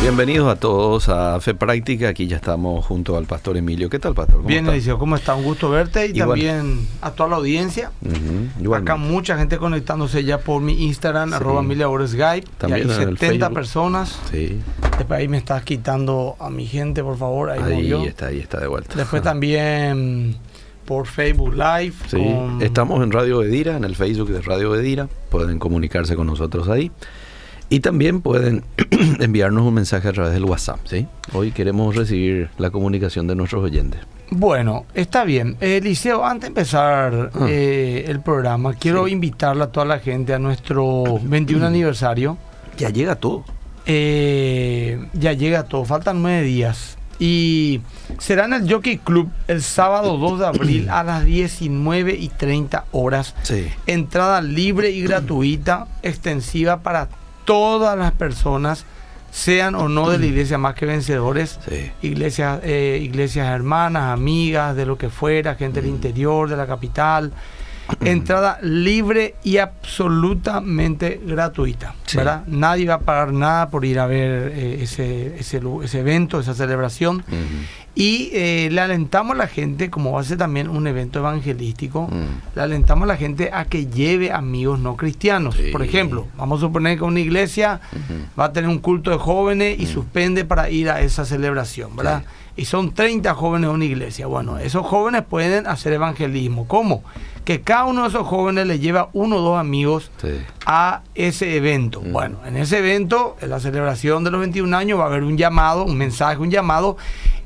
Bienvenidos a todos a Fe Práctica. Aquí ya estamos junto al pastor Emilio. ¿Qué tal, pastor? ¿Cómo Bien, Eliseo, ¿cómo está? Un gusto verte y también a toda la audiencia. Acá mucha gente conectándose ya por mi Instagram, arroba Emilia Skype. También y hay 70 personas. Sí. Después ahí me estás quitando a mi gente, por favor. Ahí, está, ahí está de vuelta. Después también por Facebook Live. Sí, estamos en Radio Edira, en el Facebook de Radio Edira. Pueden comunicarse con nosotros ahí. Y también pueden enviarnos un mensaje a través del WhatsApp, ¿sí? Hoy queremos recibir la comunicación de nuestros oyentes. Bueno, está bien. Eliseo, antes de empezar ah. eh, el programa, quiero invitarle a toda la gente a nuestro 21 aniversario. Ya llega todo. Eh, ya llega todo, faltan nueve días. Y será en el Jockey Club el sábado 2 de abril a las 19 y 30 horas. Sí. Entrada libre y gratuita, extensiva para todas las personas, sean o no de la iglesia más que vencedores, iglesias, eh, iglesias hermanas, amigas, de lo que fuera, gente del interior, de la capital. Entrada libre y absolutamente gratuita. ¿verdad? Nadie va a pagar nada por ir a ver eh, ese, ese, ese, evento, esa celebración. Y eh, le alentamos a la gente, como va a ser también un evento evangelístico, mm. le alentamos a la gente a que lleve amigos no cristianos. Por ejemplo, vamos a suponer que una iglesia va a tener un culto de jóvenes y mm. suspende para ir a esa celebración, ¿verdad? Y son 30 jóvenes en una iglesia. Bueno, esos jóvenes pueden hacer evangelismo. ¿Cómo? Que cada uno de esos jóvenes le lleva uno o dos amigos a ese evento. Mm. Bueno, en ese evento, en la celebración de los 21 años, va a haber un llamado, un mensaje, un llamado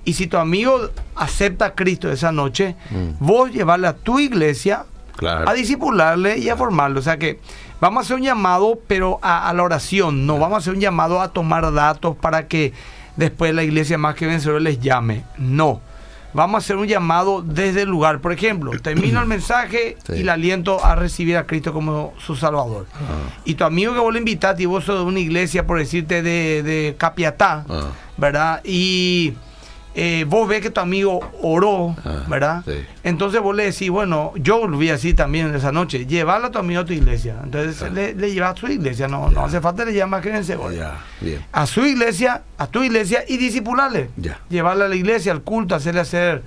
y si tu amigo acepta a Cristo esa noche, mm. vos llevarle a tu iglesia a disipularle y a formarlo. O sea que vamos a hacer un llamado, pero a, la oración, no vamos a hacer un llamado a tomar datos para que después la iglesia más que vencedor les llame. No. Vamos a hacer un llamado desde el lugar. Por ejemplo, termino el mensaje y le aliento a recibir a Cristo como su Salvador. Ah. Y tu amigo que vos le invitaste y vos sos de una iglesia, por decirte, de, de Capiatá, ah. ¿verdad? Y eh, vos ves que tu amigo oró, ah, ¿verdad? Entonces vos le decís, bueno, yo lo vi así también esa noche, llevarlo a tu amigo a tu iglesia. Entonces ah. le, le lleva a su iglesia, no, no hace falta le llama creencia. A su iglesia, a tu iglesia y disipularle. Llevarle a la iglesia, al culto, hacerle hacer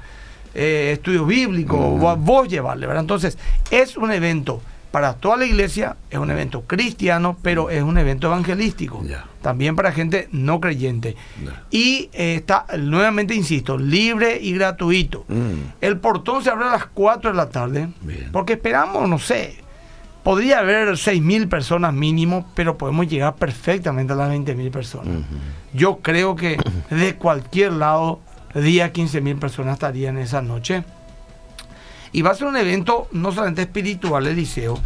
eh, estudios bíblicos, mm. vos llevarle, ¿verdad? Entonces es un evento para toda la iglesia, es un evento cristiano, pero es un evento evangelístico. También para gente no creyente. Y eh, está, nuevamente insisto, libre y gratuito. Mm. El portón se abre a las 4 de la tarde, porque esperamos, no sé, podría haber 6.000 personas mínimo, pero podemos llegar perfectamente a las 20.000 personas. Yo creo que de cualquier lado, día 15.000 personas estarían esa noche. Y va a ser un evento no solamente espiritual, el liceo,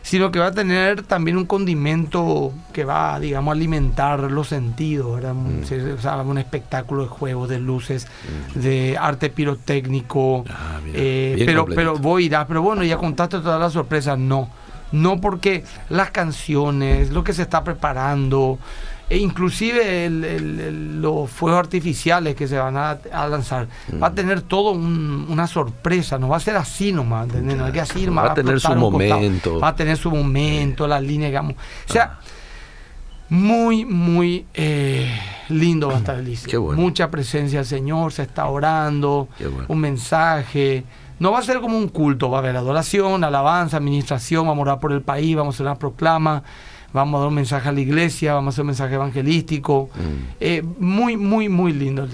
sino que va a tener también un condimento que va, digamos, a alimentar los sentidos. un espectáculo de juegos, de luces, de arte pirotécnico. Ah, eh, pero, pero vos irás, pero bueno, ya contaste todas las sorpresas. No, no porque las canciones, lo que se está preparando, e inclusive los fuegos artificiales que se van a, lanzar, va a mm. tener todo una sorpresa, no va a ser así nomás, No hay que así Va a tener su momento. Va a tener su momento, la línea, digamos. O sea, muy, muy eh, lindo va a estar el Mucha presencia del Señor, se está orando, un mensaje. No va a ser como un culto, va a haber adoración, alabanza, administración, vamos a orar por el país, vamos a hacer una proclama vamos a dar un mensaje a la iglesia, vamos a hacer un mensaje evangelístico. Mm. Eh, muy, muy, muy lindo.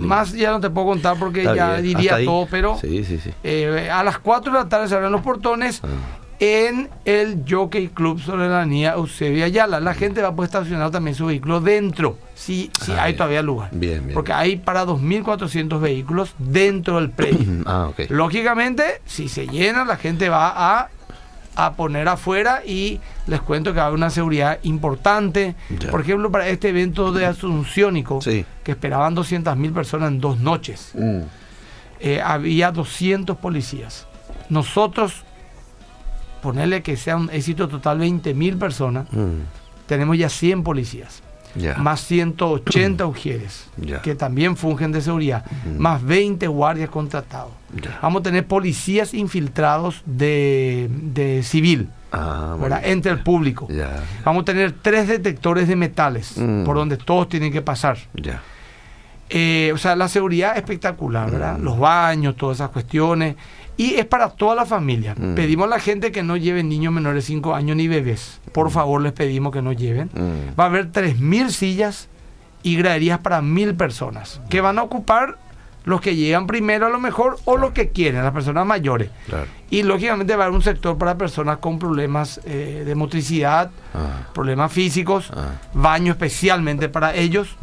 Más ya no te puedo contar porque ya diría todo, pero eh, a las 4 de la tarde se abren los portones. Ah. En el Jockey Club Soberanía Eusebio Ayala. La gente va a poder estacionar también su vehículo dentro, si, si ah, hay todavía lugar. Bien, Porque hay para 2.400 vehículos dentro del predio. ah, Lógicamente, si se llena, la gente va a a poner afuera y les cuento que hay una seguridad importante. Por ejemplo, para este evento de Asunciónico, que esperaban 200 mil personas en dos noches, mm. eh, había 200 policías. Nosotros, ponerle que sea un éxito total 20 mil personas, mm. tenemos ya 100 policías más 180 ujieres, que también fungen de seguridad, más 20 guardias contratados. Vamos a tener policías infiltrados de, civil. ah, entre el público. Vamos a tener tres detectores de metales mm. por donde todos tienen que pasar. Eh, o sea, la seguridad espectacular, ¿verdad? Mm. Los baños, todas esas cuestiones. Y es para toda la familia. Mm. Pedimos a la gente que no lleven niños menores de 5 años ni bebés. Por favor, les pedimos que no lleven. Va a haber 3.000 sillas y graderías para 1.000 personas que van a ocupar los que llegan primero a lo mejor o los que quieren, las personas mayores. Y lógicamente va a haber un sector para personas con problemas eh, de motricidad, ah. problemas físicos, ah. baño especialmente para ellos.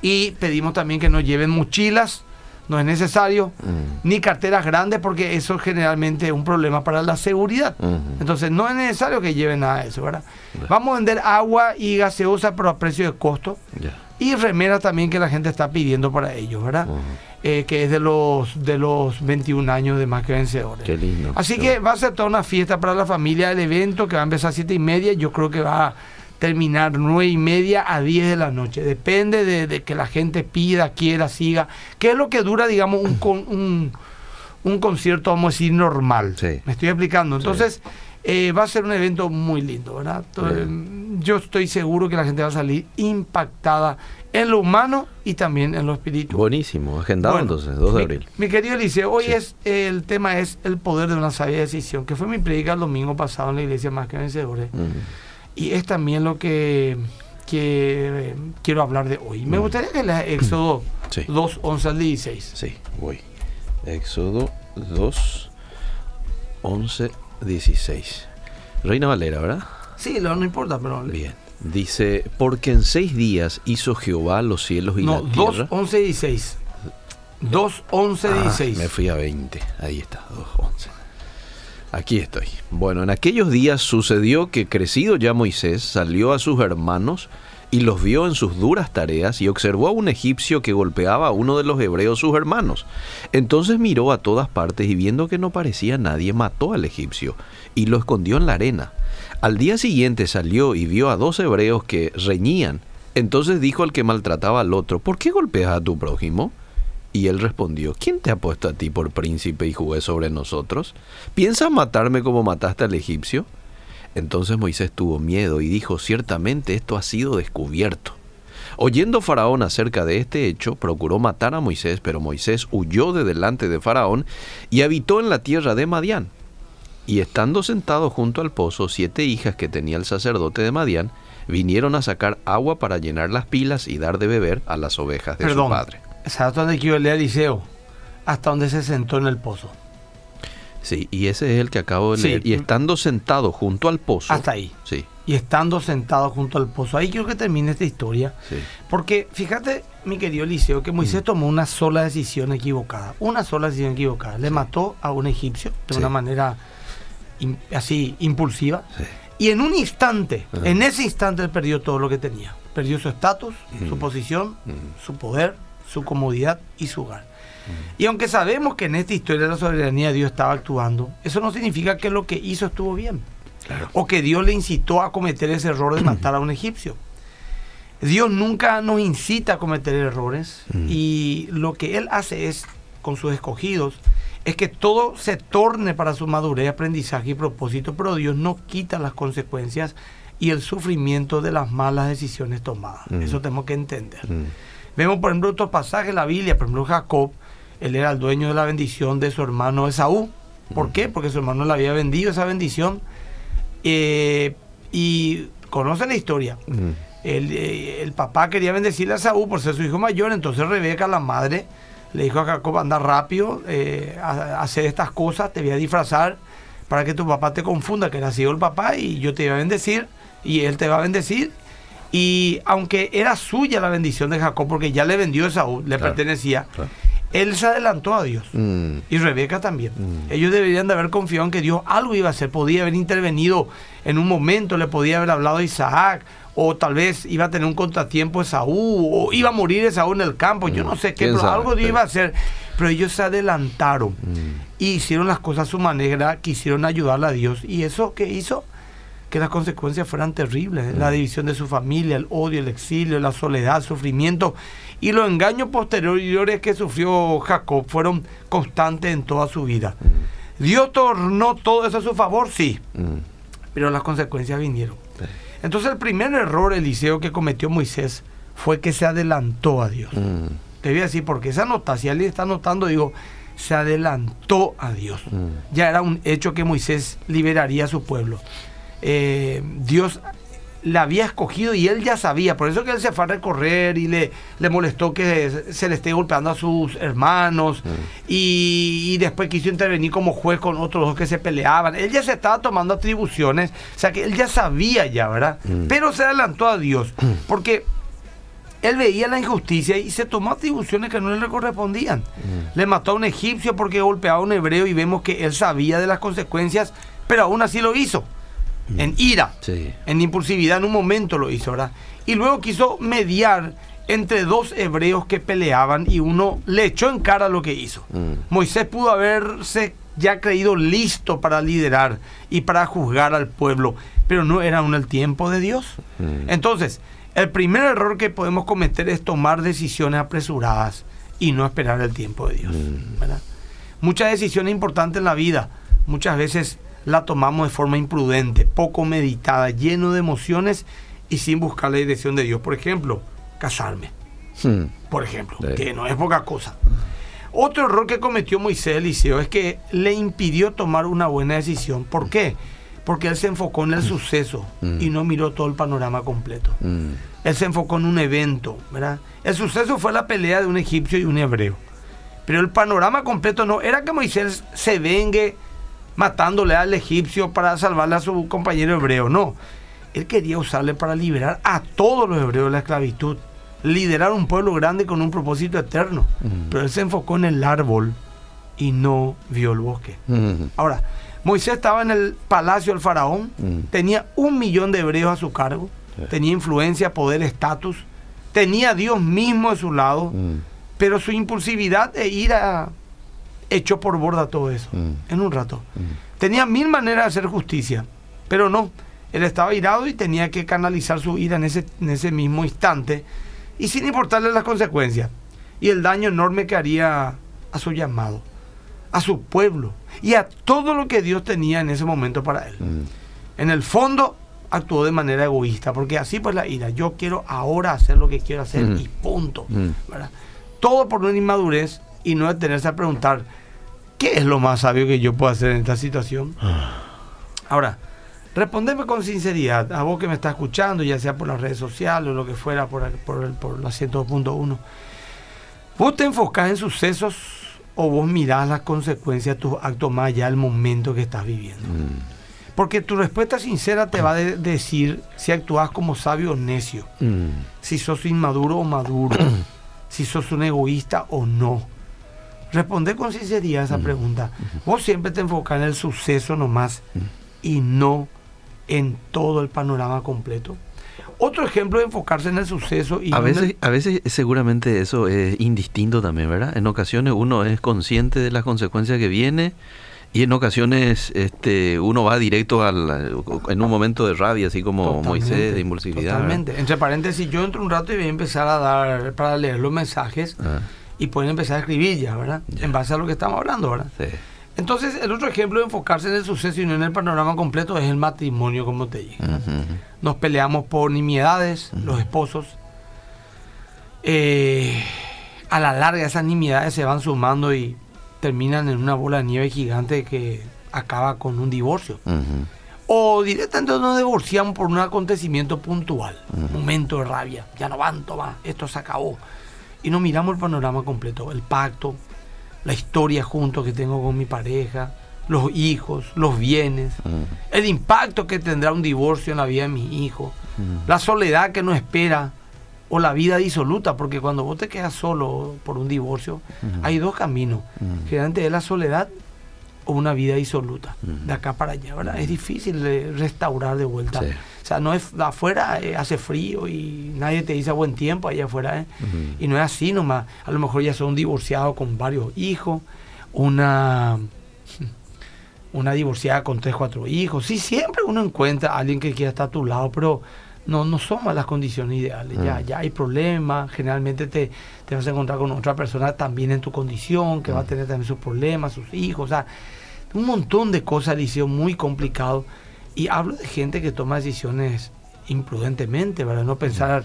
Y pedimos también que no lleven mochilas, no es necesario, mm. ni carteras grandes porque eso generalmente es un problema para la seguridad. Entonces no es necesario que lleven nada de eso, ¿verdad? Vamos a vender agua y gaseosa pero a precio de costo y remera también que la gente está pidiendo para ellos, ¿verdad? Eh, que es de los de los 21 años de más que vencedores. Qué lindo. Así que va a ser toda una fiesta para la familia el evento que va a empezar a 7 y media. Yo creo que va a terminar 9 y media a 10 de la noche. Depende de, que la gente pida, quiera, siga. ¿Qué es lo que dura, digamos, un, un, un concierto, vamos a decir, normal? Me estoy explicando. Entonces. Eh, va a ser un evento muy lindo, ¿verdad? yo estoy seguro que la gente va a salir impactada en lo humano y también en lo espiritual. Buenísimo, agendado entonces, 2 de abril. Mi querido Eliseo, hoy es el tema es el poder de una sabia decisión, que fue mi predica el domingo pasado en la iglesia Más que Vencedores. Y es también lo que, que quiero hablar de hoy. Me gustaría que lea Éxodo 2, 11 al 16. Sí, voy. Éxodo 2, 11 16. Reina Valera, ¿verdad? Sí, no, no importa, pero... Bien. Dice, porque en seis días hizo Jehová los cielos y la tierra. No, 2, 11, 16. 2, 11, 16. Me fui a 20. Ahí está, 2, 11. Aquí estoy. Bueno, en aquellos días sucedió que crecido ya Moisés salió a sus hermanos y los vio en sus duras tareas y observó a un egipcio que golpeaba a uno de los hebreos sus hermanos. Entonces miró a todas partes y viendo que no parecía nadie, mató al egipcio y lo escondió en la arena. Al día siguiente salió y vio a dos hebreos que reñían. Entonces dijo al que maltrataba al otro, ¿por qué golpeas a tu prójimo? Y él respondió, ¿quién te ha puesto a ti por príncipe y juez sobre nosotros? ¿Piensas matarme como mataste al egipcio? Entonces Moisés tuvo miedo y dijo, ciertamente esto ha sido descubierto. Oyendo Faraón acerca de este hecho, procuró matar a Moisés, pero Moisés huyó de delante de Faraón y habitó en la tierra de Madián. Y estando sentado junto al pozo, siete hijas que tenía el sacerdote de Madián vinieron a sacar agua para llenar las pilas y dar de beber a las ovejas de su padre. ¿Sabes dónde quiero leer, Eliseo? Hasta donde se sentó en el pozo. Sí, y ese es el que acabo de leer. Y estando sentado junto al pozo. Hasta ahí. Sí. Y estando sentado junto al pozo. Ahí quiero que termine esta historia. Sí. Porque fíjate, mi querido Eliseo, que Moisés mm. tomó una sola decisión equivocada. Una sola decisión equivocada. Le mató a un egipcio de una manera así impulsiva. Y en un instante, en ese instante, él perdió todo lo que tenía. Perdió su estatus, su mm. posición, mm. su poder, su comodidad y su hogar. Y aunque sabemos que en esta historia de la soberanía Dios estaba actuando, eso no significa que lo que hizo estuvo bien. O que Dios le incitó a cometer ese error de matar a un egipcio. Dios nunca nos incita a cometer errores mm. y lo que Él hace es, con sus escogidos, es que todo se torne para su madurez, aprendizaje y propósito, pero Dios no quita las consecuencias y el sufrimiento de las malas decisiones tomadas. Mm. Eso tenemos que entender. Mm. Vemos, por ejemplo, otros pasajes en la Biblia, por ejemplo, Jacob, él era el dueño de la bendición de su hermano Esaú. ¿Por qué? Porque su hermano le había vendido esa bendición. Eh, y conocen la historia. Eh, el, papá quería bendecirle a Esaú por ser su hijo mayor, entonces Rebeca, la madre, le dijo a Jacob, anda rápido, eh, a, hacer estas cosas, te voy a disfrazar para que tu papá te confunda que era sido el papá y yo te voy a bendecir y él te va a bendecir. Y aunque era suya la bendición de Jacob, porque ya le vendió a Esaú, le pertenecía, él se adelantó a Dios. Mm. Y Rebeca también. Mm. Ellos deberían de haber confiado en que Dios algo iba a hacer. Podía haber intervenido en un momento, le podía haber hablado a Isaac. O tal vez iba a tener un contratiempo Esaú. O iba a morir Esaú en el campo. Yo mm. no sé qué, pero algo Dios iba a hacer. Pero ellos se adelantaron. Y hicieron las cosas a su manera. Quisieron ayudarle a Dios. ¿Y eso qué hizo? Que las consecuencias fueran terribles, la división de su familia, el odio, el exilio, la soledad, el sufrimiento y los engaños posteriores que sufrió Jacob fueron constantes en toda su vida. Dios tornó todo eso a su favor, sí. pero las consecuencias vinieron. Entonces el primer error, Eliseo, que cometió Moisés fue que se adelantó a Dios. Mm. Te voy a decir, porque esa nota, si alguien está notando, digo, se adelantó a Dios. Mm. Ya era un hecho que Moisés liberaría a su pueblo. Eh, Dios la había escogido y él ya sabía, por eso que él se fue a recorrer y le, le molestó que se le esté golpeando a sus hermanos mm. y, después quiso intervenir como juez con otros dos que se peleaban. Él ya se estaba tomando atribuciones, o sea que él ya sabía ya, ¿verdad? Mm. Pero se adelantó a Dios, mm. porque él veía la injusticia y se tomó atribuciones que no le correspondían. Le mató a un egipcio porque golpeaba a un hebreo y vemos que él sabía de las consecuencias, pero aún así lo hizo en ira, en impulsividad, en un momento lo hizo, ¿verdad? Y luego quiso mediar entre dos hebreos que peleaban y uno le echó en cara lo que hizo. Mm. Moisés pudo haberse ya creído listo para liderar y para juzgar al pueblo, pero no era aún el tiempo de Dios. Mm. Entonces, el primer error que podemos cometer es tomar decisiones apresuradas y no esperar el tiempo de Dios. Mm. Muchas decisiones importantes en la vida, muchas veces la tomamos de forma imprudente, poco meditada, lleno de emociones y sin buscar la dirección de Dios. Por ejemplo, casarme. Hmm. Por ejemplo, que no es poca cosa. Otro error que cometió Moisés Eliseo es que le impidió tomar una buena decisión. ¿Por qué? Porque él se enfocó en el hmm. suceso hmm. y no miró todo el panorama completo. Él se enfocó en un evento, ¿verdad? El suceso fue la pelea de un egipcio y un hebreo. Pero el panorama completo no era que Moisés se vengue matándole al egipcio para salvarle a su compañero hebreo. No, él quería usarle para liberar a todos los hebreos de la esclavitud, liderar un pueblo grande con un propósito eterno. Pero él se enfocó en el árbol y no vio el bosque. Ahora, Moisés estaba en el palacio del faraón, tenía un millón de hebreos a su cargo, tenía influencia, poder, estatus, tenía a Dios mismo a su lado, pero su impulsividad e ira echó por borda todo eso mm. en un rato. Mm. Tenía mil maneras de hacer justicia, pero no. Él estaba irado y tenía que canalizar su ira en ese, en ese mismo instante y sin importarle las consecuencias y el daño enorme que haría a su llamado, a su pueblo y a todo lo que Dios tenía en ese momento para él. Mm. En el fondo actuó de manera egoísta, porque así pues la ira, yo quiero ahora hacer lo que quiero hacer y punto. Todo por una inmadurez y no detenerse a preguntar, ¿qué es lo más sabio que yo puedo hacer en esta situación? Ah. Ahora, respondeme con sinceridad, a vos que me estás escuchando, ya sea por las redes sociales o lo que fuera, por, por, el, por la 102.1, ¿vos te enfocás en sucesos o vos mirás las consecuencias de tus actos más allá del momento que estás viviendo? Mm. Porque tu respuesta sincera te va a decir si actúas como sabio o necio, mm. si sos inmaduro o maduro, si sos un egoísta o no Responde con sinceridad a esa pregunta. Vos siempre te enfocas en el suceso nomás y no en todo el panorama completo. Otro ejemplo de enfocarse en el suceso y a veces, a veces seguramente eso es indistinto también, ¿verdad? En ocasiones uno es consciente de las consecuencias que viene y en ocasiones este uno va directo al en un momento de rabia, así como Moisés de impulsividad. Totalmente. Entre paréntesis, yo entro un rato y voy a empezar a dar para leer los mensajes. Ah y pueden empezar a escribir ya, ¿verdad? En base a lo que estamos hablando, ¿verdad? Sí. Entonces, el otro ejemplo de enfocarse en el suceso y no en el panorama completo es el matrimonio, como te dije. Nos peleamos por nimiedades, los esposos. Eh, a la larga esas nimiedades se van sumando y terminan en una bola de nieve gigante que acaba con un divorcio. O directamente nos divorciamos por un acontecimiento puntual, un momento de rabia. Ya no van, más, esto se acabó y no miramos el panorama completo, el pacto, la historia juntos que tengo con mi pareja, los hijos, los bienes, mm. el impacto que tendrá un divorcio en la vida de mi hijo, mm. la soledad que nos espera o la vida disoluta, porque cuando vos te quedas solo por un divorcio, mm. hay dos caminos, generalmente es la soledad o una vida disoluta, de acá para allá, ¿verdad? Es difícil restaurar de vuelta. O sea, no es afuera eh, hace frío y nadie te dice buen tiempo allá afuera, ¿eh? Y no es así nomás. A lo mejor ya son divorciados con varios hijos, una una divorciada con tres, cuatro hijos. Sí, siempre uno encuentra a alguien que quiera estar a tu lado, pero no, no son las condiciones ideales. Ya, ya hay problemas. Generalmente te, te, vas a encontrar con otra persona también en tu condición, que va a tener también sus problemas, sus hijos. O sea, un montón de cosas, Liceo, muy complicado Y hablo de gente que toma decisiones imprudentemente, ¿verdad? No pensar,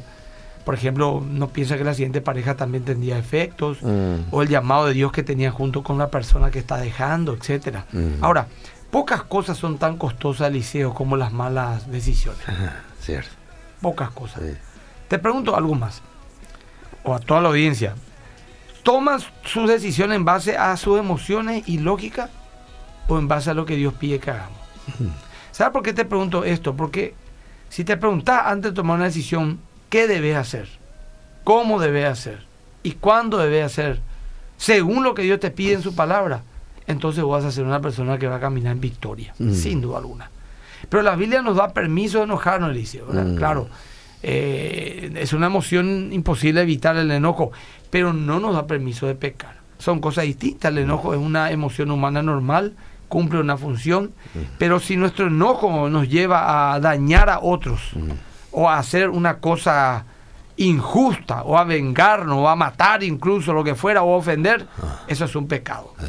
por ejemplo, no piensa que la siguiente pareja también tendría efectos, Mm. o el llamado de Dios que tenía junto con la persona que está dejando, etcétera. Mm. Ahora, pocas cosas son tan costosas, Eliseo, como las malas decisiones. Ajá, Cierto. Pocas cosas. Sí. Te pregunto algo más, o a toda la audiencia. ¿Tomas sus decisiones en base a sus emociones y lógica o en base a lo que Dios pide que hagamos? ¿Sabes por qué te pregunto esto? Porque si te preguntas antes de tomar una decisión, ¿qué debes hacer? ¿Cómo debes hacer? ¿Y cuándo debes hacer? Según lo que Dios te pide en su palabra, entonces vas a ser una persona que va a caminar en victoria, Mm. sin duda alguna. Pero la Biblia nos da permiso de enojarnos, ¿verdad? Mm. Claro, eh, es una emoción imposible evitar el enojo, pero no nos da permiso de pecar. Son cosas distintas. El enojo es una emoción humana normal, cumple una función, pero si nuestro enojo nos lleva a dañar a otros Mm. o a hacer una cosa injusta o a vengarnos o a matar incluso lo que fuera o a ofender, Ah. eso es un pecado. Sí.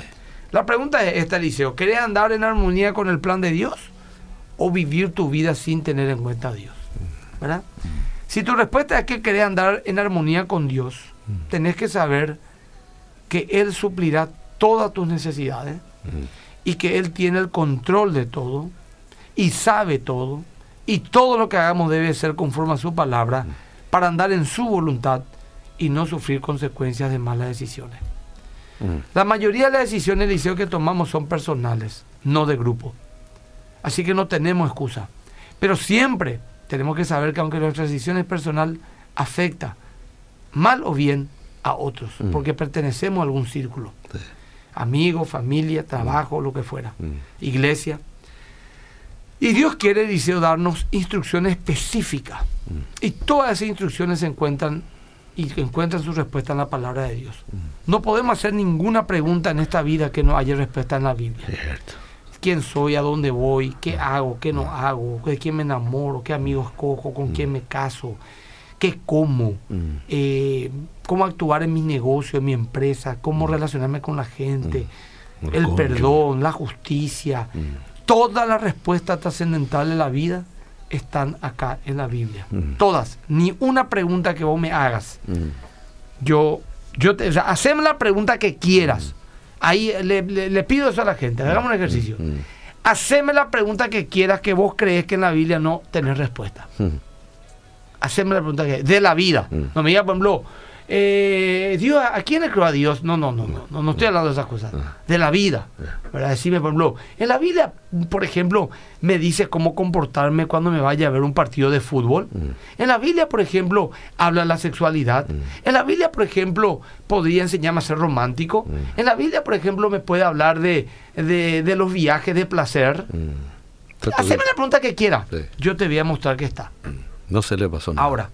La pregunta es esta, Eliseo, ¿querés andar en armonía con el plan de Dios o vivir tu vida sin tener en cuenta a Dios? ¿Verdad? Si tu respuesta es que querés andar en armonía con Dios, tenés que saber que Él suplirá todas tus necesidades Mm. Y que Él tiene el control de todo y sabe todo y todo lo que hagamos debe ser conforme a su palabra para andar en su voluntad y no sufrir consecuencias de malas decisiones. Mm. La mayoría de las decisiones, Eliseo, que tomamos son personales, no de grupo. Así que no tenemos excusa. Pero siempre tenemos que saber que aunque nuestra decisión es personal, afecta mal o bien a otros, Mm. porque pertenecemos a algún círculo. Sí. Amigos, familia, trabajo, lo que fuera. Mm. Iglesia. Y Dios quiere, Eliseo, darnos instrucciones específicas. Y todas esas instrucciones se encuentran y encuentran su respuesta en la palabra de Dios. No podemos hacer ninguna pregunta en esta vida que no haya respuesta en la Biblia. Cierto. ¿Quién soy? ¿A dónde voy? ¿Qué hago? ¿Qué no hago? ¿De quién me enamoro? ¿Qué amigos cojo? ¿Con quién me caso? ¿Qué como? Mm. Eh, ¿Cómo actuar en mi negocio, en mi empresa? ¿Cómo relacionarme con la gente? El El perdón, la justicia. Mm. Todas las respuestas trascendentales de la vida están acá en la Biblia. Mm. Todas. Ni una pregunta que vos me hagas. Mm. Yo, yo te, o sea, haceme la pregunta que quieras. Ahí le, le- le pido eso a la gente. Hagamos un ejercicio. Mm. Haceme la pregunta que quieras que vos crees que en la Biblia no tenés respuesta. Mm. Haceme la pregunta que de la vida. Mm. No me digas, por ejemplo, eh, Dios, ¿a quién le creo a Dios? No, no, no, no, no, no estoy hablando de esas cosas. Ah. De la vida. ¿verdad? Decime, por ejemplo, en la Biblia, por ejemplo, me dice cómo comportarme cuando me vaya a ver un partido de fútbol. Mm. En la Biblia, por ejemplo, habla de la sexualidad. En la Biblia, por ejemplo, podría enseñarme a ser romántico. En la Biblia, por ejemplo, me puede hablar de, de, de los viajes de placer. Mm. Haceme la pregunta que quiera. Yo te voy a mostrar que está. No se le pasó nada. Ahora,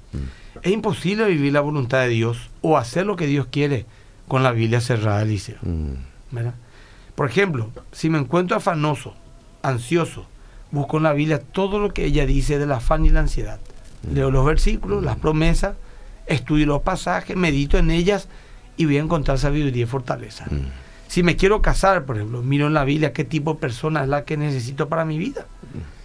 es imposible vivir la voluntad de Dios o hacer lo que Dios quiere con la Biblia cerrada, Eliseo. Mm. Por ejemplo, si me encuentro afanoso, ansioso, busco en la Biblia todo lo que ella dice del afán y la ansiedad. Leo los versículos, las promesas, estudio los pasajes, medito en ellas y voy a encontrar sabiduría y fortaleza. Mm. Si me quiero casar, por ejemplo, miro en la Biblia qué tipo de persona es la que necesito para mi vida.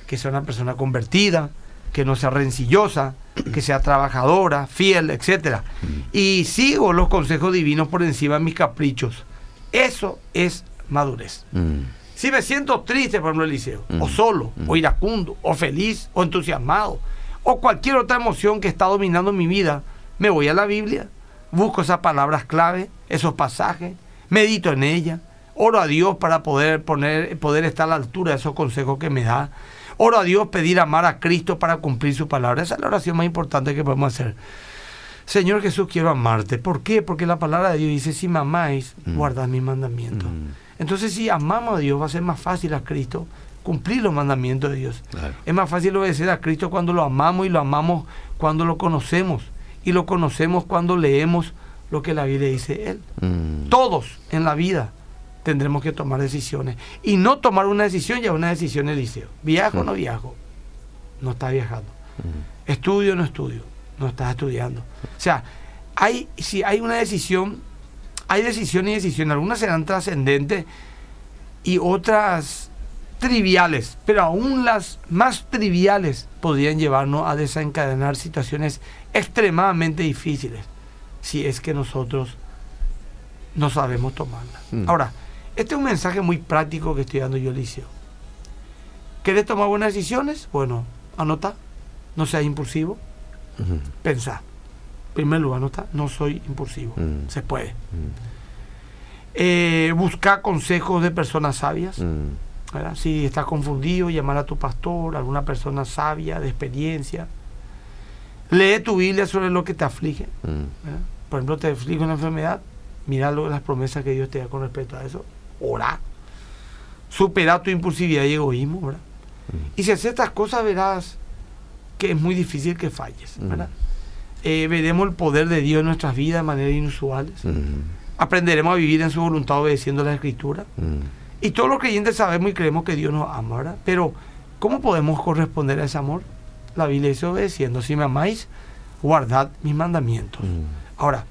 Que sea una persona convertida, que no sea rencillosa, que sea trabajadora, fiel, etcétera. Y sigo los consejos divinos por encima de mis caprichos. Eso es madurez. Mm. Si me siento triste, por ejemplo, Eliseo, o Mm. solo, Mm. o iracundo, o feliz, o entusiasmado, o cualquier otra emoción que está dominando mi vida, me voy a la Biblia, busco esas palabras clave, esos pasajes, medito en ella, oro a Dios para poder, poner, poder estar a la altura de esos consejos que me da. Oro a Dios pedir amar a Cristo para cumplir su palabra. Esa es la oración más importante que podemos hacer. Señor Jesús, quiero amarte. ¿Por qué? Porque la palabra de Dios dice, si me amáis, Mm. guardad mis mandamientos. Mm. Entonces, si amamos a Dios, va a ser más fácil a Cristo cumplir los mandamientos de Dios. Claro. Es más fácil obedecer a Cristo cuando lo amamos y lo amamos cuando lo conocemos. Y lo conocemos cuando leemos lo que la Biblia dice Él. Mm. Todos en la vida tendremos que tomar decisiones. Y no tomar una decisión ya es una decisión, Eliseo. ¿Viajo o no viajo? No estás viajando. Mm. ¿Estudio o no estudio? No estás estudiando. O sea, hay, si hay una decisión, hay decisiones y decisiones. Algunas serán trascendentes y otras triviales, pero aún las más triviales podrían llevarnos a desencadenar situaciones extremadamente difíciles si es que nosotros no sabemos tomarla. Mm. Ahora, este es un mensaje muy práctico que estoy dando yo, Eliseo. ¿Querés tomar buenas decisiones? Bueno, anota, no seas impulsivo, pensá. primer lugar, anota, no soy impulsivo, mm. se puede. Mm. Eh, busca consejos de personas sabias. Si estás confundido, llamar a tu pastor, alguna persona sabia, de experiencia. Lee tu Biblia sobre lo que te aflige. Por ejemplo, te aflige una enfermedad, mira las promesas que Dios te da con respecto a eso, ora, supera tu impulsividad y egoísmo, ¿verdad? Y si haces estas cosas verás que es muy difícil que falles. ¿verdad? Eh, veremos el poder de Dios en nuestras vidas de manera inusuales. Aprenderemos a vivir en su voluntad obedeciendo la Escritura. Y todos los creyentes sabemos y creemos que Dios nos ama, ¿verdad? Pero, ¿cómo podemos corresponder a ese amor? La Biblia dice obedeciendo. Si me amáis, guardad mis mandamientos. Ahora,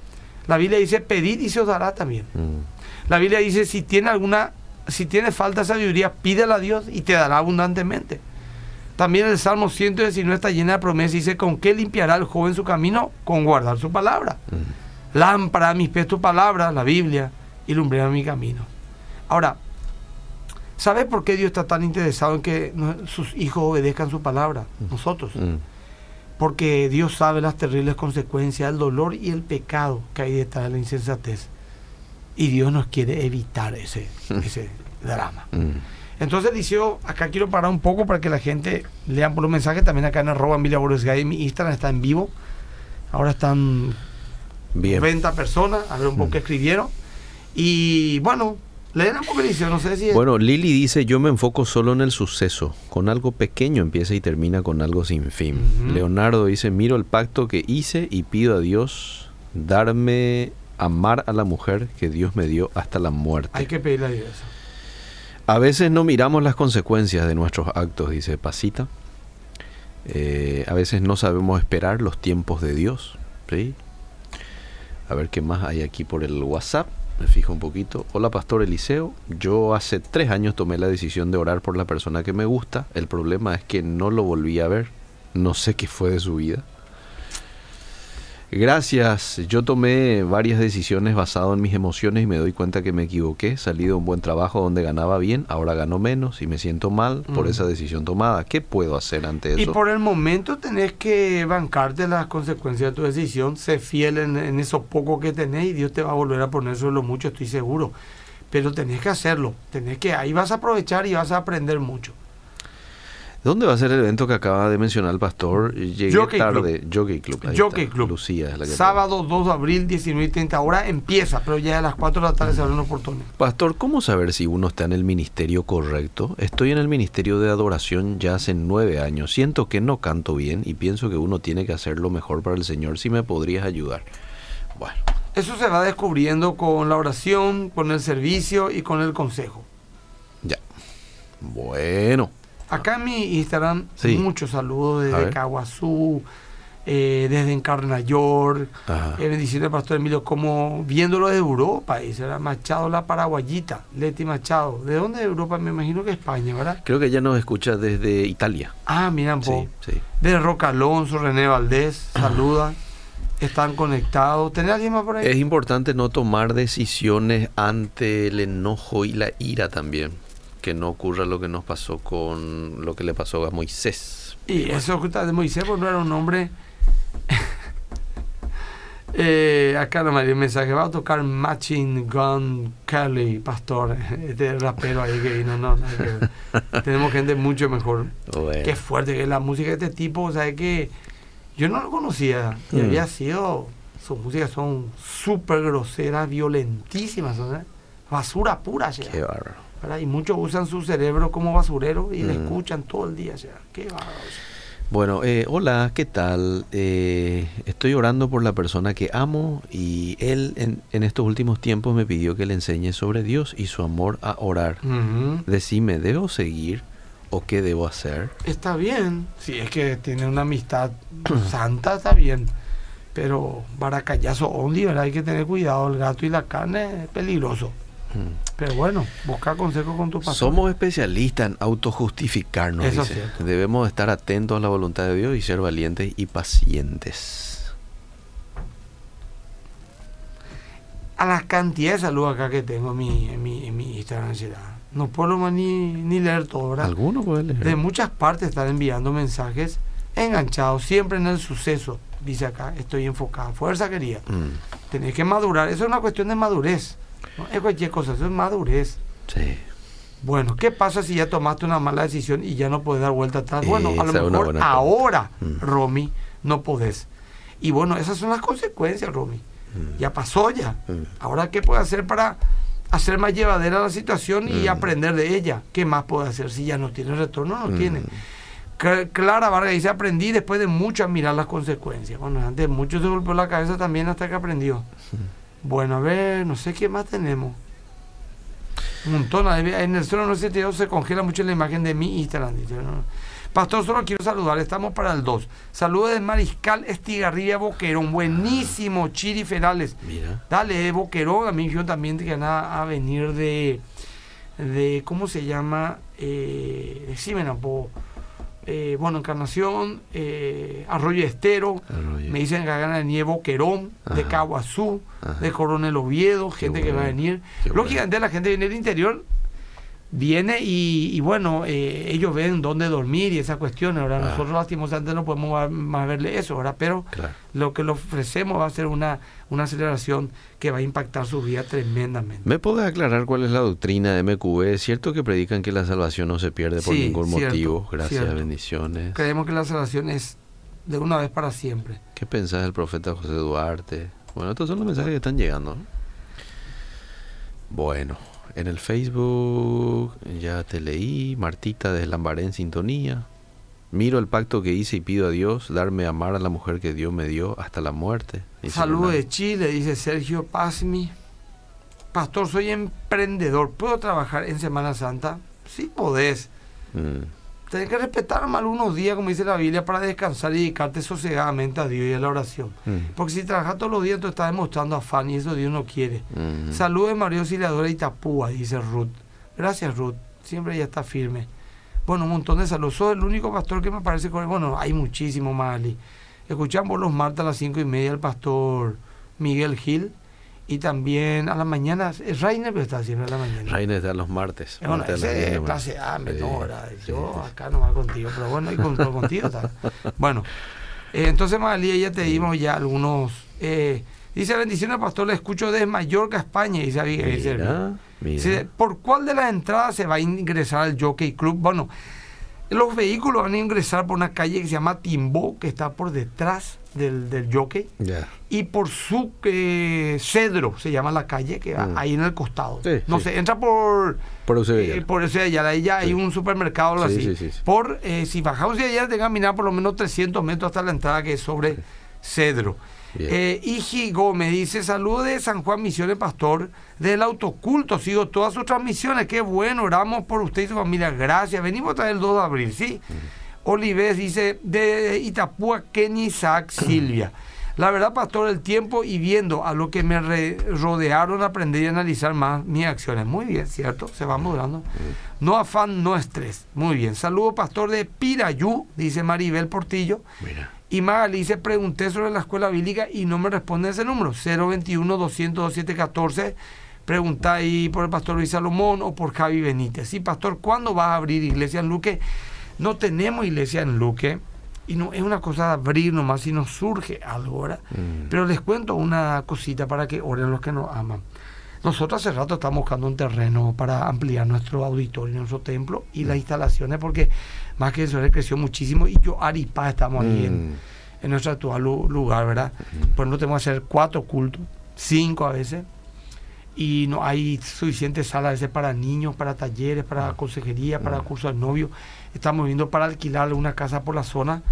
la Biblia dice, pedid y se os dará también. Mm. La Biblia dice, si tiene alguna, si tiene falta de sabiduría, pídela a Dios y te dará abundantemente. También el Salmo 119 está llena de promesas y dice, ¿con qué limpiará el joven su camino? Con guardar su palabra. Mm. Lámpara a mis pies tu palabra, la Biblia, y lumbrera mi camino. Ahora, ¿sabes por qué Dios está tan interesado en que sus hijos obedezcan su palabra? Mm. Nosotros porque Dios sabe las terribles consecuencias, el dolor y el pecado que hay detrás de la insensatez. Y Dios nos quiere evitar ese, ese drama. Mm. Entonces, Liceo, acá quiero parar un poco para que la gente lean por los mensajes. También acá en arroba en mi Instagram está en vivo. Ahora están Bien. 90 personas, a ver un poco mm. qué escribieron. Y bueno, no sé si Bueno, Lili dice, yo me enfoco solo en el suceso. Con algo pequeño empieza y termina con algo sin fin. Leonardo dice, miro el pacto que hice y pido a Dios darme amar a la mujer que Dios me dio hasta la muerte. Hay que pedirle a Dios. A veces no miramos las consecuencias de nuestros actos, dice Pasita. Eh, a veces no sabemos esperar los tiempos de Dios. ¿sí? A ver qué más hay aquí por el WhatsApp me fijo un poquito. Hola, Pastor Eliseo. Yo hace tres años tomé la decisión de orar por la persona que me gusta. El problema es que no lo volví a ver. No sé qué fue de su vida. Gracias. Yo tomé varias decisiones basado en mis emociones y me doy cuenta que me equivoqué. Salí de un buen trabajo donde ganaba bien, ahora gano menos y me siento mal por esa decisión tomada. ¿Qué puedo hacer ante eso? Y por el momento tenés que bancarte las consecuencias de tu decisión, ser fiel en, en eso poco que tenés y Dios te va a volver a poner sobre lo mucho, estoy seguro. Pero tenés que hacerlo, tenés que, ahí vas a aprovechar y vas a aprender mucho. ¿Dónde va a ser el evento que acaba de mencionar el pastor? Llegué Jockey tarde. Club. Jockey Club. Jockey Club. Lucía es la que Sábado 2 de abril, 19 y 30 horas empieza, pero ya a las 4 de la tarde se abren los portones. Pastor, ¿cómo saber si uno está en el ministerio correcto? Estoy en el ministerio de adoración ya hace nueve años. Siento que no canto bien y pienso que uno tiene que hacer lo mejor para el Señor. Si me podrías ayudar. Bueno. Eso se va descubriendo con la oración, con el servicio y con el consejo. Ya. Bueno. Acá en mi Instagram, muchos saludos desde Caguazú, eh, desde Encarnayor, eh, bendiciones pastor Emilio, como viéndolo de Europa, dice, era Machado la Paraguayita, Leti Machado. ¿De dónde de Europa? Me imagino que España, ¿verdad? Creo que ella nos escucha desde Italia. Ah, miran, sí, sí. Desde Roca Alonso, René Valdés, saludan. Están conectados. ¿Tenés alguien más por ahí? Es importante no tomar decisiones ante el enojo y la ira también que no ocurra lo que nos pasó con lo que le pasó a Moisés. Y eso de Moisés, no era un hombre. eh, acá no me dio un mensaje, va a tocar Matching Gun Kelly, pastor, este rapero ahí que vino, no, tenemos gente mucho mejor. Qué fuerte que es la música de este tipo, o sea, que yo no lo conocía y mm. había sido, sus músicas son súper groseras, violentísimas, basura pura. Qué bárbaro. Y muchos usan su cerebro como basurero y le mm. escuchan todo el día. Qué Bueno, eh, hola, ¿qué tal? Eh, estoy orando por la persona que amo y él en, estos últimos tiempos me pidió que le enseñe sobre Dios y su amor a orar. Decime, ¿debo seguir o qué debo hacer? Está bien, si es que tiene una amistad santa, está bien. Pero baracallazo ondi, ¿verdad? Hay que tener cuidado, el gato y la carne es peligroso. Pero bueno, busca consejo con tu pastor. Somos especialistas en autojustificarnos. Eso dice. Debemos estar atentos a la voluntad de Dios y ser valientes y pacientes. A la cantidad de saludos acá que tengo en mi, en mi, en mi Instagram, no puedo ni, ni leer todo, ¿verdad? Algunos pueden leer. De muchas partes están enviando mensajes enganchados, siempre en el suceso. Dice acá, estoy enfocado. Fuerza querida. Mm. Tenés que madurar. Eso es una cuestión de madurez. No es cualquier cosa, eso es madurez. Sí. Bueno, ¿qué pasa si ya tomaste una mala decisión y ya no puedes dar vuelta atrás? Bueno, a lo mejor ahora, mm. Romy, no podés. Y bueno, esas son las consecuencias, Romy. Mm. Ya pasó ya. Ahora, ¿qué puedes hacer para hacer más llevadera la situación y aprender de ella? ¿Qué más puede hacer si ya no tiene retorno? No tiene. Clara Vargas dice, aprendí después de mucho a mirar las consecuencias. Bueno, antes mucho se golpeó la cabeza también hasta que aprendió. Bueno, a ver, no sé qué más tenemos. Un montón. En el suelo no se congela mucho la imagen de mi Instagram. Pastor, solo quiero saludar. Estamos para el 2. Saludos de Mariscal Estigarribia Boquerón. Buenísimo, Chiri Ferales. Mira. Dale, Boquerón. A mí yo también te a, a venir de, de. ¿Cómo se llama? Eh, decime, no eh, bueno, Encarnación, eh, Arroyo Estero, me dicen que gana de Nievo Querón, de Caguazú, de Coronel Oviedo, gente que va a venir. Lógicamente la gente viene del interior, viene y, bueno, eh, ellos ven dónde dormir y esas cuestiones. Ahora nosotros lastimosamente no podemos más verle eso, ahora pero lo que le ofrecemos va a ser una, una aceleración que va a impactar su vida tremendamente. ¿Me puedes aclarar cuál es la doctrina de MQB? ¿Es cierto que predican que la salvación no se pierde por ningún motivo? Gracias, bendiciones. Creemos que la salvación es de una vez para siempre. ¿Qué pensás del profeta José Duarte? Bueno, estos son los mensajes que están llegando. Bueno, en el Facebook ya te leí, Martita de Lambaré en sintonía. Miro el pacto que hice y pido a Dios darme a amar a la mujer que Dios me dio hasta la muerte. Saludos de Chile, dice Sergio Pazmi. Pastor, soy emprendedor. ¿Puedo trabajar en Semana Santa? Sí, podés. Mm. Tienes que respetar más algunos días, como dice la Biblia, para descansar y dedicarte sosegadamente a Dios y a la oración. Mm. Porque si trabajas todos los días, tú estás demostrando afán y eso Dios no quiere. Mm. Saludos de María Auxiliadora Itapúa, dice Ruth. Gracias, Ruth. Siempre ella está firme. Bueno, un montón de saludos. Soy el único pastor que me parece con Bueno, hay muchísimo más, Escuchamos los martes a las cinco y media el pastor Miguel Gil y también a la mañana, Rainer está haciendo a la mañana. Rainer está los martes. Bueno, ese es clase A, menor. yo acá no va contigo, pero bueno, y con, contigo está. Bueno, eh, entonces Magalía ya te dimos ya algunos. Eh, dice bendiciones, pastor, le escucho desde Mallorca, España, dice Abigail. Dice, ¿por cuál de las entradas se va a ingresar al Jockey Club? Bueno, los vehículos van a ingresar por una calle que se llama Timbo, que está por detrás del, del jockey. Y por su eh, Cedro, se llama la calle, que va mm. ahí en el costado. no sé, entra por... Por ese eh, por ese allá, ahí ya hay un supermercado o así. Por, eh, si bajamos de allá, tengan que caminar por lo menos 300 metros hasta la entrada que es sobre Cedro. Eh, Iji Gómez dice, saludos de San Juan Misiones Pastor, del autoculto, sigo todas sus transmisiones, qué bueno, oramos por usted y su familia, gracias, venimos hasta el 2 de abril, ¿sí? Olives dice, de Itapúa, Kenny Isaac Silvia. La verdad, pastor, el tiempo y viendo a lo que me rodearon, aprendí a analizar más mis acciones. Muy bien, ¿cierto? Se va mudando. No afán, no estrés. Muy bien. Saludo, pastor de Pirayú, dice Maribel Portillo. Mira. Y Magali dice, pregunté sobre la escuela bíblica y no me responde ese número, 021 200 14 Pregunta ahí por el pastor Luis Salomón o por Javi Benítez. Sí, pastor, ¿cuándo va a abrir iglesia en Luque? No tenemos iglesia en Luque. Y no es una cosa de abrir nomás si nos surge algo, ¿verdad? Mm. Pero les cuento una cosita para que oren los que nos aman. Nosotros hace rato estamos buscando un terreno para ampliar nuestro auditorio, nuestro templo y las mm. instalaciones, porque más que eso, creció muchísimo y yo, Aripá, estamos ahí en, mm. nuestro actual lugar, ¿verdad? Pues no tenemos que hacer cuatro cultos, cinco a veces, y no hay suficientes salas a veces para niños, para talleres, para ah. consejería, para cursos de novio. Estamos viendo para alquilarle una casa por la zona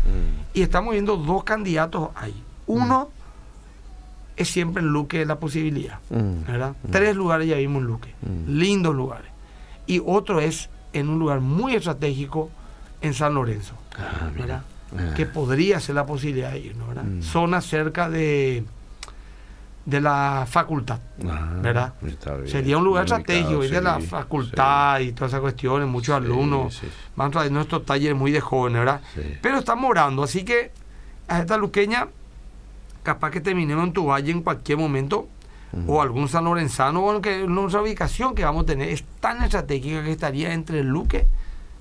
y estamos viendo dos candidatos ahí. Uno es siempre en Luque la posibilidad. Mm. ¿verdad? Mm. Tres lugares ya vimos en Luque, mm. lindos lugares. Y otro es en un lugar muy estratégico en San Lorenzo, ah, ¿verdad? Ah. que podría ser la posibilidad de ir, ¿verdad? Zona cerca de de la facultad, Ah, ¿verdad? Sería un lugar estratégico, ubicado, de la sí, facultad y todas esas cuestiones, muchos Sí, alumnos van a nuestros talleres muy de jóvenes, ¿verdad? Pero estamos orando, así que a esta luqueña, capaz que terminemos en tu valle en cualquier momento, o algún San Lorenzano, o que nuestra ubicación que vamos a tener es tan estratégica que estaría entre Luque,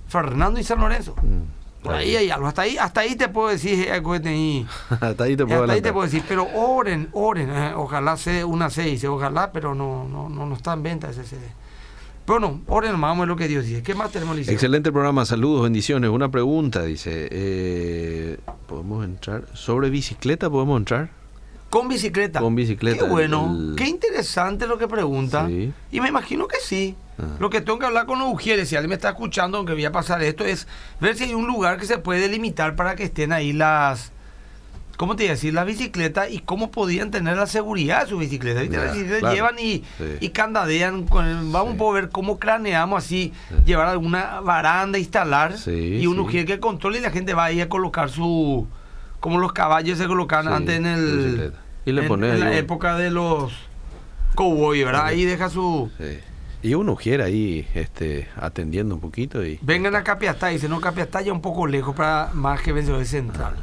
Fernando y San Lorenzo. Mm. Por ahí hay algo, hasta ahí, hasta ahí te puedo decir, algo que Hasta ahí te hasta puedo ahí te puedo decir, pero oren, oren, eh, ojalá sea una seis, ojalá, pero no, no, no, no está en venta ese CD. Pero no, ver lo que Dios dice. ¿Qué más tenemos, Liceo? Excelente programa, saludos, bendiciones. Una pregunta, dice, eh, ¿podemos entrar? ¿Sobre bicicleta podemos entrar? Con bicicleta. Con bicicleta, Qué bueno, el- qué interesante lo que pregunta. Sí. Y me imagino que sí. Ah. Lo que tengo que hablar con los ujieres, si alguien me está escuchando, aunque voy a pasar esto, es ver si hay un lugar que se puede delimitar para que estén ahí las. ¿Cómo te iba a decir? Las bicicletas y cómo podían tener la seguridad de su bicicleta. Las bicicletas claro. llevan y, Sí. y candadean. Con el- vamos Sí. a poder ver cómo craneamos así, llevar alguna baranda, instalar y un sí. ujier que controle y la gente va ahí a colocar su. Como los caballos se colocaban antes en el. bicicleta. Y le en- pones en la un- época de los cowboys, ¿verdad? Ahí deja su. Y uno quiere ahí este, atendiendo un poquito y... Vengan a Capiastá, dice, no, Capiastá ya un poco lejos para más que vencedor central.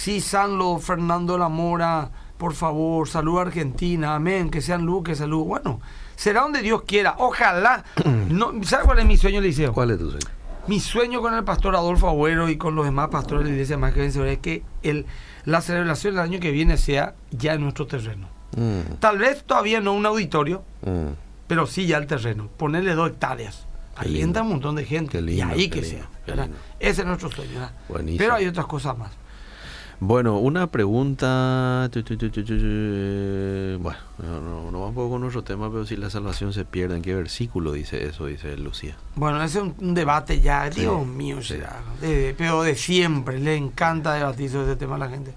Sí, Sanlo, Fernando La Mora, por favor, salud a Argentina, amén, que sean luz, que salud. Bueno, será donde Dios quiera, ojalá. no, ¿Sabes cuál es mi sueño, Liceo? ¿Cuál es tu sueño? Mi sueño con el pastor Adolfo Agüero y con los demás pastores de la iglesia más que es que el, la celebración del año que viene sea ya en nuestro terreno. Mm, Tal vez todavía no un auditorio, mm. pero sí ya el terreno. Ponerle dos hectáreas. Ahí entra un montón de gente. Lindo, y ahí que lindo, sea. Ese es nuestro sueño. Pero hay otras cosas más. Bueno, una pregunta... Bueno, no, no, no va un poco con nuestro tema, pero si la salvación se pierde, ¿en qué versículo dice eso? Dice Lucía. Bueno, ese es un, debate ya, Dios mío, sí. será, de- pero de siempre. Le encanta debatir sobre ese tema a la gente.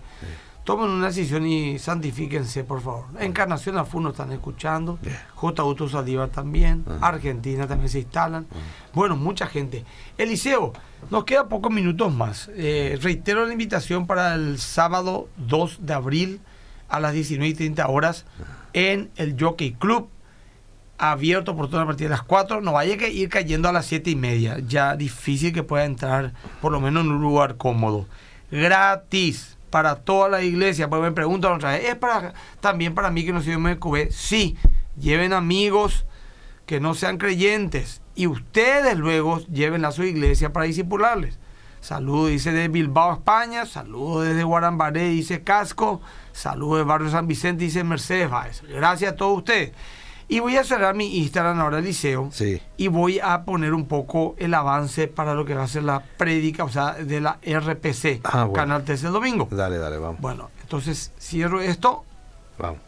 Tomen una decisión y santifíquense, por favor. Encarnación a nos están escuchando. J. Auto Saldívar también. Argentina también se instalan. Bueno, mucha gente. Eliseo, nos queda pocos minutos más. Eh, reitero la invitación para el sábado 2 de abril a las 19 y 30 horas en el Jockey Club. Abierto por toda a partir de las 4. No vaya que ir cayendo a las 7 y media. Ya difícil que pueda entrar por lo menos en un lugar cómodo. Gratis para toda la iglesia. Pues me preguntan otra vez, ¿es para, también para mí que no soy MQB? Sí, lleven amigos que no sean creyentes y ustedes luego lleven a su iglesia para disipularles. Saludos, dice de Bilbao, España. Saludos desde Guarambaré, dice Casco. Saludos de Barrio San Vicente, dice Mercedes Báez. Gracias a todos ustedes. Y voy a cerrar mi Instagram ahora, Liceo. Sí. Y voy a poner un poco el avance para lo que va a ser la prédica, o sea, de la RPC, Ah, bueno. Canal 13 el domingo. Dale, dale, vamos. Bueno, entonces cierro esto. Vamos.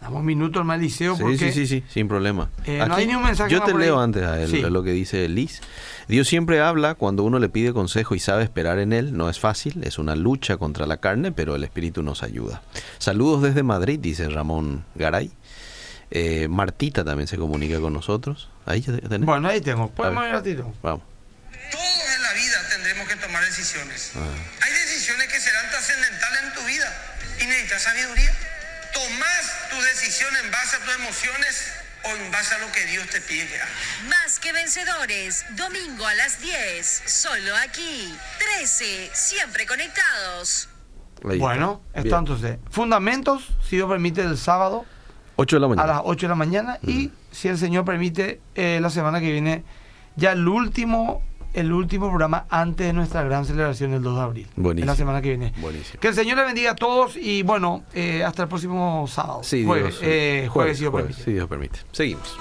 Damos un minuto más, Liceo, Sí, porque sí, sí, sí, sin problema. Eh, no hay ni un mensaje yo te leo antes a él Sí. lo que dice Liz. Dios siempre habla cuando uno le pide consejo y sabe esperar en él. No es fácil, es una lucha contra la carne, pero el Espíritu nos ayuda. Saludos desde Madrid, dice Ramón Garay. Eh, Martita también se comunica con nosotros. Ahí ya tenés. Bueno, ahí tengo. Ratito. Vamos. Todos en la vida tendremos que tomar decisiones. Ah. Hay decisiones que serán trascendentales en tu vida y necesitas sabiduría. Tomás tu decisión en base a tus emociones o en base a lo que Dios te pide que hagas. Más que vencedores, domingo a las 10, solo aquí. 13, siempre conectados. Bueno, está entonces. Fundamentos, si Dios permite, el sábado 8 de la a mañana. las 8 de la mañana. Y si el Señor permite, eh, la semana que viene, ya el último, el último programa antes de nuestra gran celebración el 2 de abril. Buenísimo. Es la semana que viene. Buenísimo. Que el Señor le bendiga a todos y bueno, eh, hasta el próximo sábado. Sí, jueves, Dios, eh, jueves, si Dios jueves, permite. si Dios permite. Seguimos.